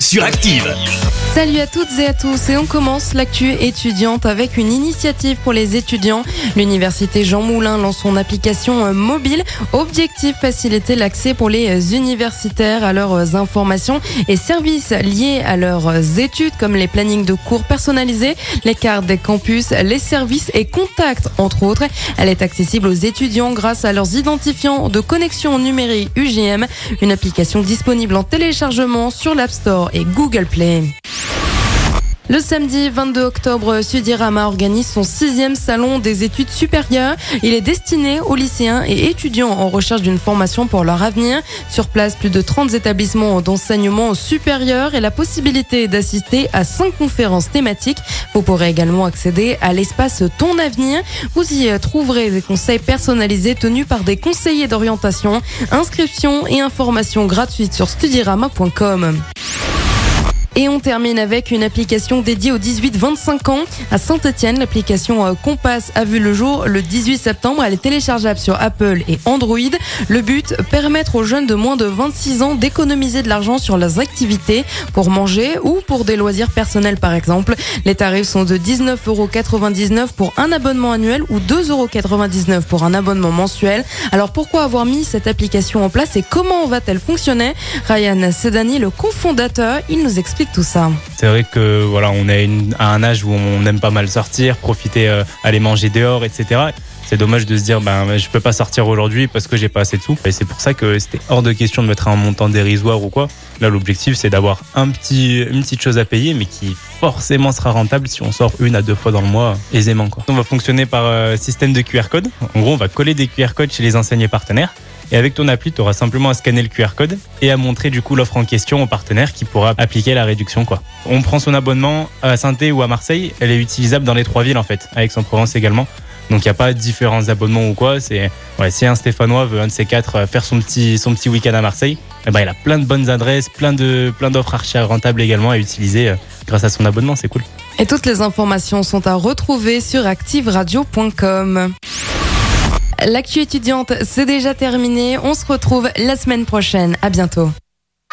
sur Active. Salut à toutes et à tous et on commence l'actu étudiante avec une initiative pour les étudiants. L'université Jean Moulin lance son application euh, mobile. Objectif faciliter l'accès pour les euh, universitaires à leurs euh, informations et services liés à leurs études comme les plannings de cours personnalisés, les cartes des campus, les services et contacts entre autres. Elle est accessible aux étudiants grâce à leurs identifiants de connexion numérique UGM, une application disponible en téléchargement sur l'App Store et Google Play. Le samedi 22 octobre, Sudirama organise son sixième salon des études supérieures. Il est destiné aux lycéens et étudiants en recherche d'une formation pour leur avenir. Sur place, plus de 30 établissements d'enseignement supérieur et la possibilité d'assister à cinq conférences thématiques. Vous pourrez également accéder à l'espace Ton Avenir. Vous y trouverez des conseils personnalisés tenus par des conseillers d'orientation, inscriptions et informations gratuites sur studirama.com. Et on termine avec une application dédiée aux 18-25 ans. À Saint-Etienne, l'application euh, Compass a vu le jour le 18 septembre. Elle est téléchargeable sur Apple et Android. Le but, permettre aux jeunes de moins de 26 ans d'économiser de l'argent sur leurs activités pour manger ou pour des loisirs personnels par exemple. Les tarifs sont de 19,99€ pour un abonnement annuel ou 2,99€ pour un abonnement mensuel. Alors pourquoi avoir mis cette application en place et comment va-t-elle fonctionner? Ryan Sedani, le cofondateur, il nous explique tout ça C'est vrai que voilà, on est à un âge où on aime pas mal sortir, profiter, euh, aller manger dehors, etc. C'est dommage de se dire ben je peux pas sortir aujourd'hui parce que j'ai pas assez de sous. Et c'est pour ça que c'était hors de question de mettre un montant dérisoire ou quoi. Là l'objectif c'est d'avoir un petit une petite chose à payer mais qui forcément sera rentable si on sort une à deux fois dans le mois aisément quoi. On va fonctionner par euh, système de QR code. En gros on va coller des QR codes chez les enseignants partenaires. Et avec ton appli, tu auras simplement à scanner le QR code et à montrer du coup l'offre en question au partenaire qui pourra appliquer la réduction. Quoi. On prend son abonnement à saint ou à Marseille, elle est utilisable dans les trois villes en fait, avec son Provence également. Donc il n'y a pas différents abonnements ou quoi. C'est ouais, si un Stéphanois veut un de ces quatre euh, faire son petit son petit week-end à Marseille, eh ben, il a plein de bonnes adresses, plein de plein d'offres archi rentables également à utiliser euh, grâce à son abonnement. C'est cool. Et toutes les informations sont à retrouver sur activeradio.com. L'actu étudiante, c'est déjà terminé. On se retrouve la semaine prochaine. À bientôt.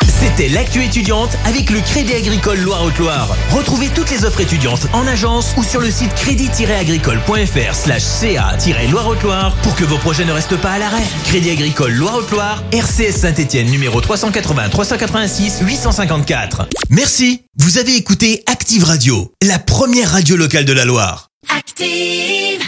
C'était l'actu étudiante avec le Crédit Agricole Loire-Haute-Loire. Retrouvez toutes les offres étudiantes en agence ou sur le site crédit-agricole.fr slash ca-loire-haute-Loire pour que vos projets ne restent pas à l'arrêt. Crédit Agricole Loire-Haute-Loire, RCS Saint-Etienne numéro 380 386 854. Merci. Vous avez écouté Active Radio, la première radio locale de la Loire. Active